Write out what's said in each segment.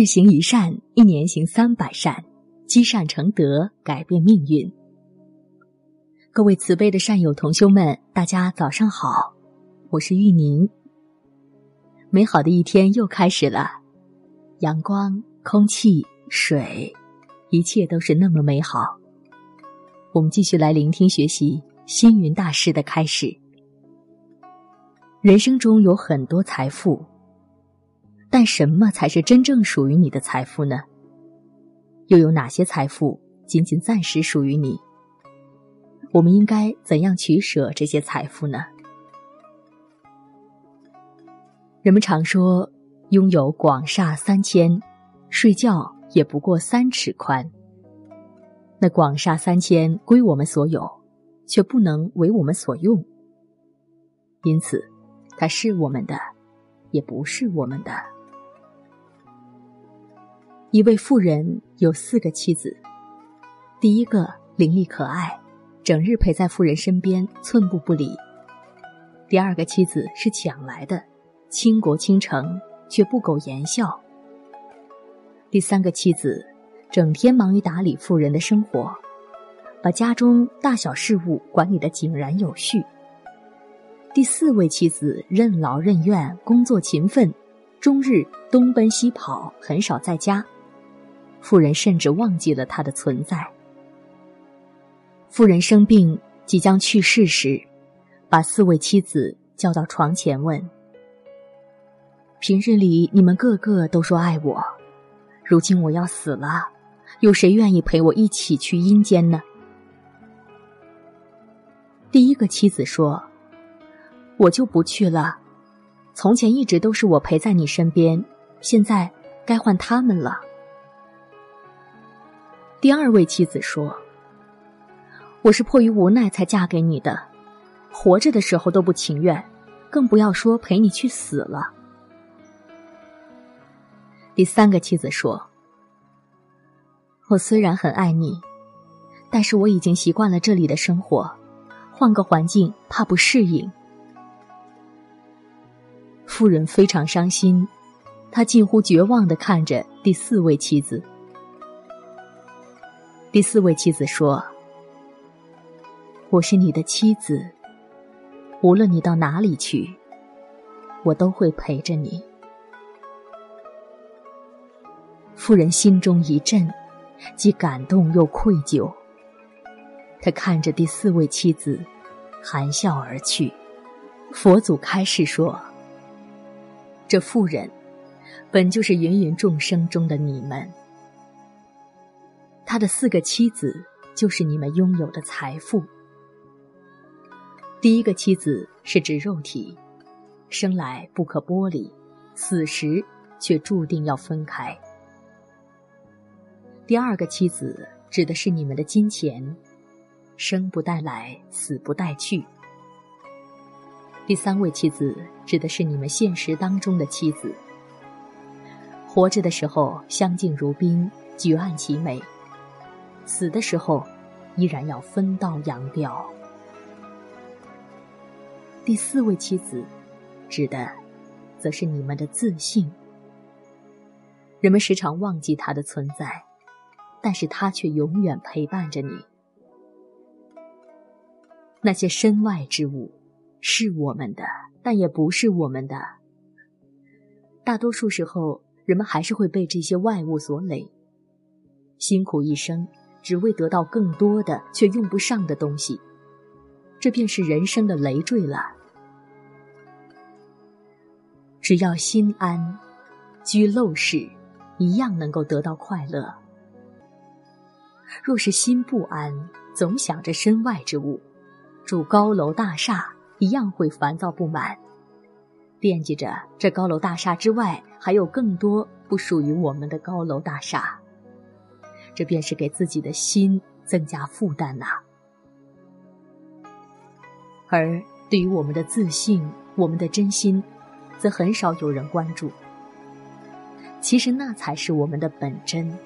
日行一善，一年行三百善，积善成德，改变命运。各位慈悲的善友同修们，大家早上好，我是玉宁。美好的一天又开始了，阳光、空气、水，一切都是那么美好。我们继续来聆听学习星云大师的开始。人生中有很多财富。但什么才是真正属于你的财富呢？又有哪些财富仅仅暂时属于你？我们应该怎样取舍这些财富呢？人们常说，拥有广厦三千，睡觉也不过三尺宽。那广厦三千归我们所有，却不能为我们所用，因此，它是我们的，也不是我们的。一位妇人有四个妻子，第一个伶俐可爱，整日陪在妇人身边，寸步不离；第二个妻子是抢来的，倾国倾城却不苟言笑；第三个妻子整天忙于打理妇人的生活，把家中大小事务管理得井然有序；第四位妻子任劳任怨，工作勤奋，终日东奔西跑，很少在家。妇人甚至忘记了他的存在。妇人生病即将去世时，把四位妻子叫到床前问：“平日里你们个个都说爱我，如今我要死了，有谁愿意陪我一起去阴间呢？”第一个妻子说：“我就不去了。从前一直都是我陪在你身边，现在该换他们了。”第二位妻子说：“我是迫于无奈才嫁给你的，活着的时候都不情愿，更不要说陪你去死了。”第三个妻子说：“我虽然很爱你，但是我已经习惯了这里的生活，换个环境怕不适应。”夫人非常伤心，她近乎绝望的看着第四位妻子。第四位妻子说：“我是你的妻子，无论你到哪里去，我都会陪着你。”妇人心中一震，既感动又愧疚。他看着第四位妻子，含笑而去。佛祖开示说：“这妇人，本就是芸芸众生中的你们。”他的四个妻子就是你们拥有的财富。第一个妻子是指肉体，生来不可剥离，死时却注定要分开。第二个妻子指的是你们的金钱，生不带来，死不带去。第三位妻子指的是你们现实当中的妻子，活着的时候相敬如宾，举案齐眉。死的时候，依然要分道扬镳。第四位妻子，指的，则是你们的自信。人们时常忘记他的存在，但是他却永远陪伴着你。那些身外之物，是我们的，但也不是我们的。大多数时候，人们还是会被这些外物所累，辛苦一生。只为得到更多的却用不上的东西，这便是人生的累赘了。只要心安，居陋室一样能够得到快乐。若是心不安，总想着身外之物，住高楼大厦一样会烦躁不满，惦记着这高楼大厦之外还有更多不属于我们的高楼大厦。这便是给自己的心增加负担呐。而对于我们的自信、我们的真心，则很少有人关注。其实那才是我们的本真，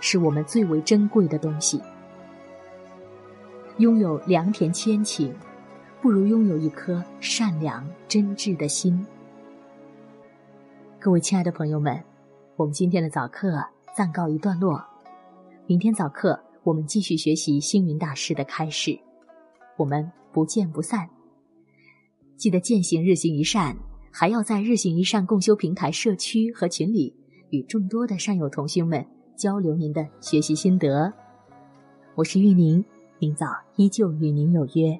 是我们最为珍贵的东西。拥有良田千顷，不如拥有一颗善良真挚的心。各位亲爱的朋友们。我们今天的早课暂告一段落，明天早课我们继续学习星云大师的开示，我们不见不散。记得践行日行一善，还要在日行一善共修平台社区和群里与众多的善友同学们交流您的学习心得。我是玉宁，明早依旧与您有约。